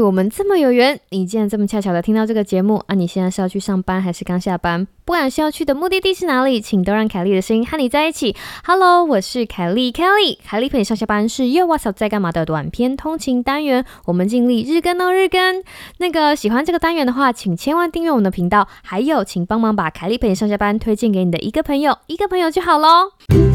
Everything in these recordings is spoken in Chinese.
我们这么有缘，你竟然这么恰巧的听到这个节目啊！你现在是要去上班还是刚下班？不管是要去的目的地是哪里，请都让凯莉的声音和你在一起。Hello，我是凯莉，Kelly。凯莉陪你上下班是又 What's up 在干嘛的短篇通勤单元，我们尽力日更哦日更。那个喜欢这个单元的话，请千万订阅我们的频道，还有请帮忙把凯莉陪你上下班推荐给你的一个朋友，一个朋友就好喽。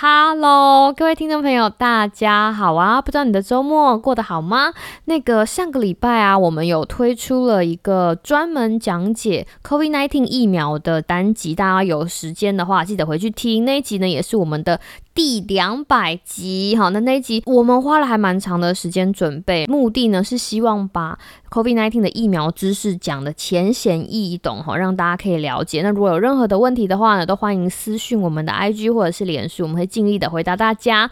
Hello，各位听众朋友，大家好啊！不知道你的周末过得好吗？那个上个礼拜啊，我们有推出了一个专门讲解 COVID nineteen 疫苗的单集，大家有时间的话，记得回去听那一集呢，也是我们的。第两百集，好，那那一集我们花了还蛮长的时间准备，目的呢是希望把 COVID-19 的疫苗知识讲的浅显易懂，哈，让大家可以了解。那如果有任何的问题的话呢，都欢迎私讯我们的 IG 或者是脸书，我们会尽力的回答大家。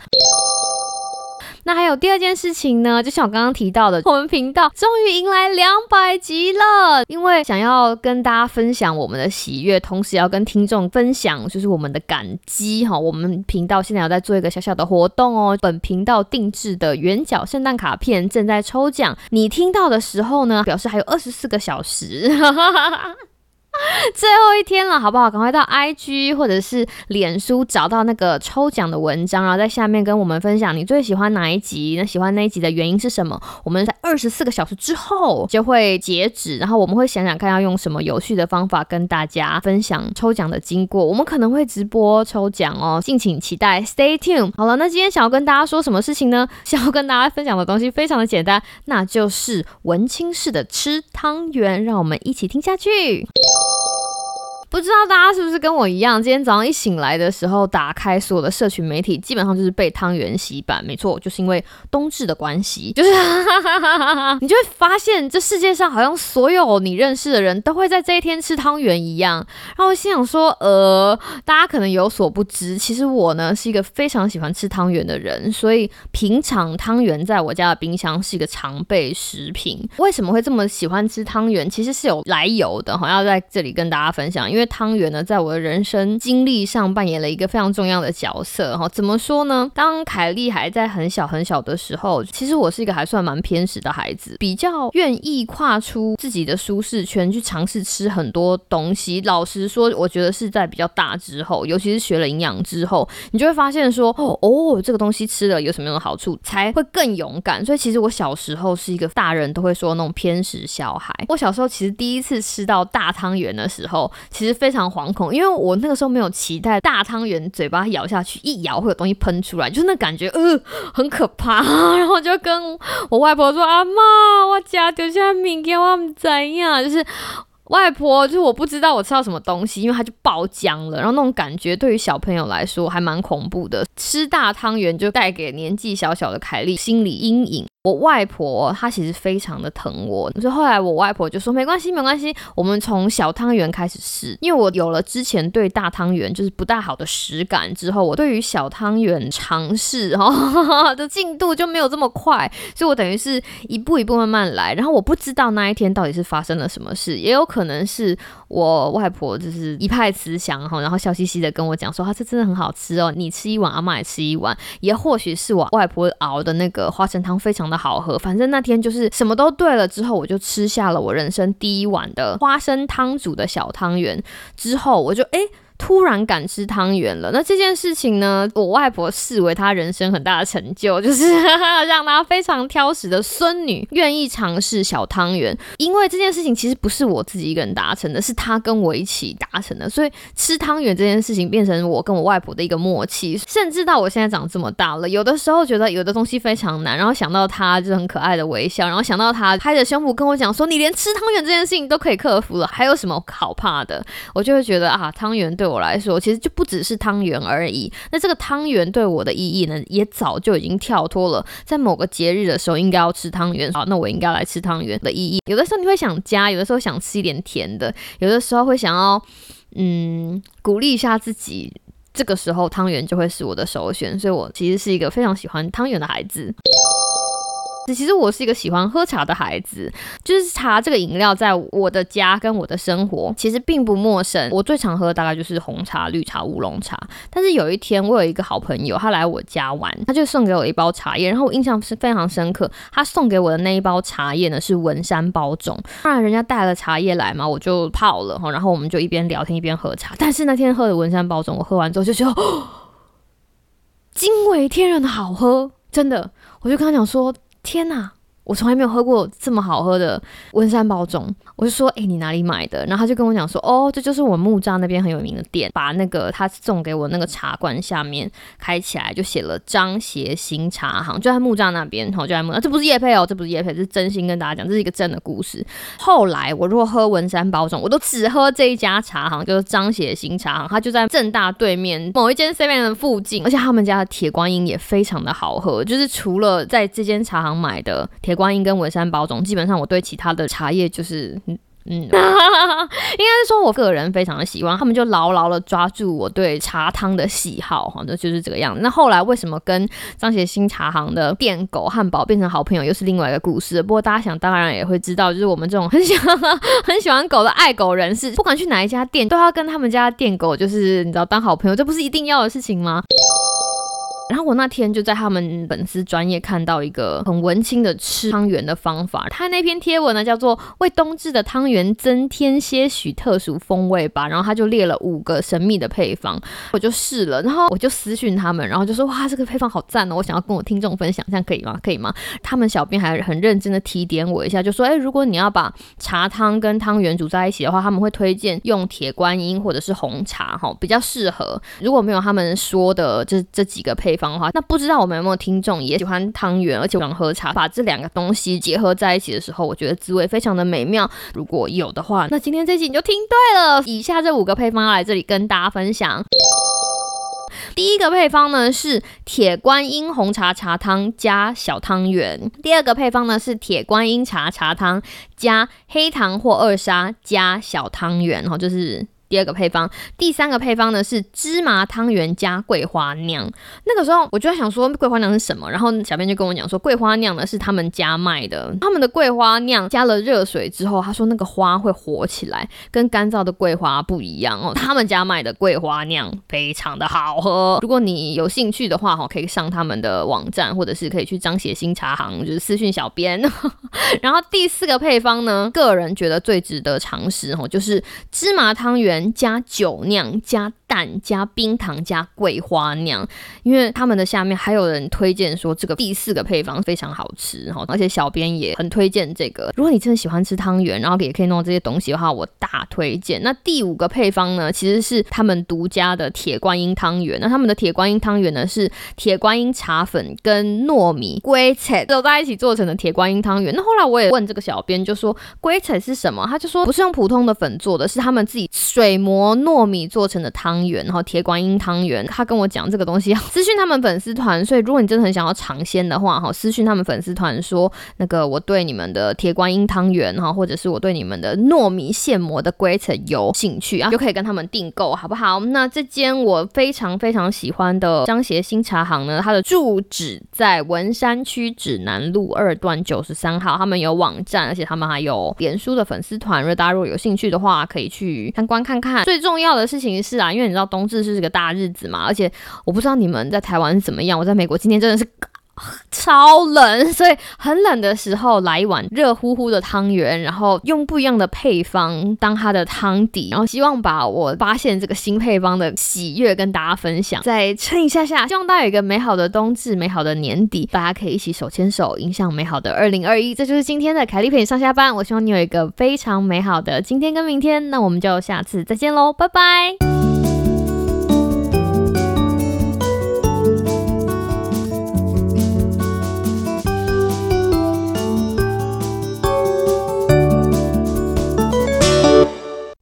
那还有第二件事情呢，就像我刚刚提到的，我们频道终于迎来两百集了。因为想要跟大家分享我们的喜悦，同时要跟听众分享就是我们的感激哈。我们频道现在有在做一个小小的活动哦，本频道定制的圆角圣诞卡片正在抽奖。你听到的时候呢，表示还有二十四个小时。最后一天了，好不好？赶快到 IG 或者是脸书找到那个抽奖的文章，然后在下面跟我们分享你最喜欢哪一集，那喜欢那一集的原因是什么？我们在二十四个小时之后就会截止，然后我们会想想看要用什么有序的方法跟大家分享抽奖的经过。我们可能会直播抽奖哦，敬请期待，Stay tuned。好了，那今天想要跟大家说什么事情呢？想要跟大家分享的东西非常的简单，那就是文青式的吃汤圆，让我们一起听下去。不知道大家是不是跟我一样，今天早上一醒来的时候，打开所有的社群媒体，基本上就是被汤圆洗版。没错，就是因为冬至的关系，就 是 你就会发现这世界上好像所有你认识的人都会在这一天吃汤圆一样。然后我心想说，呃，大家可能有所不知，其实我呢是一个非常喜欢吃汤圆的人，所以平常汤圆在我家的冰箱是一个常备食品。为什么会这么喜欢吃汤圆？其实是有来由的，好要在这里跟大家分享，因为。汤圆呢，在我的人生经历上扮演了一个非常重要的角色哈。怎么说呢？当凯莉还在很小很小的时候，其实我是一个还算蛮偏食的孩子，比较愿意跨出自己的舒适圈去尝试吃很多东西。老实说，我觉得是在比较大之后，尤其是学了营养之后，你就会发现说，哦，这个东西吃了有什么样的好处，才会更勇敢。所以其实我小时候是一个大人都会说那种偏食小孩。我小时候其实第一次吃到大汤圆的时候，其实。非常惶恐，因为我那个时候没有期待大汤圆，嘴巴咬下去一咬会有东西喷出来，就是那感觉呃很可怕，然后就跟我外婆说：“阿妈，我家丢下米给我们怎样？”就是外婆，就是我不知道我吃到什么东西，因为它就爆浆了，然后那种感觉对于小朋友来说还蛮恐怖的。吃大汤圆就带给年纪小小的凯莉心理阴影。我外婆她其实非常的疼我，所以后来我外婆就说没关系没关系，我们从小汤圆开始试。因为我有了之前对大汤圆就是不大好的实感之后，我对于小汤圆尝试哈的 进度就没有这么快，所以我等于是一步一步慢慢来。然后我不知道那一天到底是发生了什么事，也有可能是我外婆就是一派慈祥哈，然后笑嘻嘻的跟我讲说，啊这真的很好吃哦，你吃一碗，阿妈也吃一碗。也或许是我外婆熬的那个花生汤非常的。好喝，反正那天就是什么都对了。之后我就吃下了我人生第一碗的花生汤煮的小汤圆。之后我就哎。突然敢吃汤圆了，那这件事情呢，我外婆视为她人生很大的成就，就是 让她非常挑食的孙女愿意尝试小汤圆。因为这件事情其实不是我自己一个人达成的，是她跟我一起达成的，所以吃汤圆这件事情变成我跟我外婆的一个默契。甚至到我现在长这么大了，有的时候觉得有的东西非常难，然后想到她就很可爱的微笑，然后想到她拍着胸脯跟我讲说：“你连吃汤圆这件事情都可以克服了，还有什么好怕的？”我就会觉得啊，汤圆对。对我来说，其实就不只是汤圆而已。那这个汤圆对我的意义呢，也早就已经跳脱了在某个节日的时候应该要吃汤圆。好，那我应该来吃汤圆的意义。有的时候你会想加，有的时候想吃一点甜的，有的时候会想要嗯鼓励一下自己。这个时候汤圆就会是我的首选。所以我其实是一个非常喜欢汤圆的孩子。其实我是一个喜欢喝茶的孩子，就是茶这个饮料在我的家跟我的生活其实并不陌生。我最常喝的大概就是红茶、绿茶、乌龙茶。但是有一天我有一个好朋友，他来我家玩，他就送给我一包茶叶，然后我印象是非常深刻。他送给我的那一包茶叶呢是文山包种，当然人家带了茶叶来嘛，我就泡了哈，然后我们就一边聊天一边喝茶。但是那天喝的文山包种，我喝完之后就觉得 惊为天人的好喝，真的，我就跟他讲说。天哪！我从来没有喝过这么好喝的温山包种，我就说，哎，你哪里买的？然后他就跟我讲说，哦，这就是我木栅那边很有名的店，把那个他送给我那个茶罐下面开起来，就写了张协新茶行，就在木栅那边，好，就在木栅，这不是叶配哦，这不是叶配，这是真心跟大家讲，这是一个真的故事。后来我如果喝文山包种，我都只喝这一家茶行，就是张协新茶行，它就在正大对面某一间 seven 的附近，而且他们家的铁观音也非常的好喝，就是除了在这间茶行买的铁。观音跟文山包种，基本上我对其他的茶叶就是，嗯，应该是说我个人非常的喜欢，他们就牢牢的抓住我对茶汤的喜好，哈，那就是这个样子。那后来为什么跟张协新茶行的店狗汉堡变成好朋友，又是另外一个故事。不过大家想当然也会知道，就是我们这种很喜欢很喜欢狗的爱狗人士，不管去哪一家店，都要跟他们家店狗，就是你知道当好朋友，这不是一定要的事情吗？然后我那天就在他们粉丝专业看到一个很文青的吃汤圆的方法，他那篇贴文呢叫做为冬至的汤圆增添些许特殊风味吧，然后他就列了五个神秘的配方，我就试了，然后我就私讯他们，然后就说哇这个配方好赞哦，我想要跟我听众分享，这样可以吗？可以吗？他们小编还很认真的提点我一下，就说哎如果你要把茶汤跟汤圆煮在一起的话，他们会推荐用铁观音或者是红茶哈比较适合。如果没有他们说的这这几个配。方的话，那不知道我们有没有听众也喜欢汤圆，而且喜欢喝茶，把这两个东西结合在一起的时候，我觉得滋味非常的美妙。如果有的话，那今天这集你就听对了。以下这五个配方要来这里跟大家分享。第一个配方呢是铁观音红茶茶汤加小汤圆，第二个配方呢是铁观音茶茶汤加黑糖或二砂加小汤圆，然后就是。第二个配方，第三个配方呢是芝麻汤圆加桂花酿。那个时候我就在想说桂花酿是什么，然后小编就跟我讲说桂花酿呢是他们家卖的，他们的桂花酿加了热水之后，他说那个花会活起来，跟干燥的桂花不一样哦。他们家卖的桂花酿非常的好喝，如果你有兴趣的话哈，可以上他们的网站，或者是可以去张协新茶行，就是私讯小编。然后第四个配方呢，个人觉得最值得尝试哦，就是芝麻汤圆。加酒酿加。蛋加冰糖加桂花酿，因为他们的下面还有人推荐说这个第四个配方非常好吃哈，而且小编也很推荐这个。如果你真的喜欢吃汤圆，然后也可以弄这些东西的话，我大推荐。那第五个配方呢，其实是他们独家的铁观音汤圆。那他们的铁观音汤圆呢，是铁观音茶粉跟糯米龟菜都在一起做成的铁观音汤圆。那后来我也问这个小编，就说龟菜是什么？他就说不是用普通的粉做的，是他们自己水磨糯米做成的汤。汤圆，然后铁观音汤圆，他跟我讲这个东西，私讯他们粉丝团。所以如果你真的很想要尝鲜的话，哈，私讯他们粉丝团说，那个我对你们的铁观音汤圆，哈，或者是我对你们的糯米现磨的规程有兴趣啊，就可以跟他们订购，好不好？那这间我非常非常喜欢的张协新茶行呢，它的住址在文山区指南路二段九十三号，他们有网站，而且他们还有脸书的粉丝团，如果大家如果有兴趣的话，可以去参观看看。最重要的事情是啊，因你知道冬至是个大日子嘛，而且我不知道你们在台湾是怎么样，我在美国今天真的是超冷，所以很冷的时候来一碗热乎乎的汤圆，然后用不一样的配方当它的汤底，然后希望把我发现这个新配方的喜悦跟大家分享，再撑一下下，希望大家有一个美好的冬至，美好的年底，大家可以一起手牵手，迎向美好的二零二一。这就是今天的凯丽陪你上下班，我希望你有一个非常美好的今天跟明天，那我们就下次再见喽，拜拜。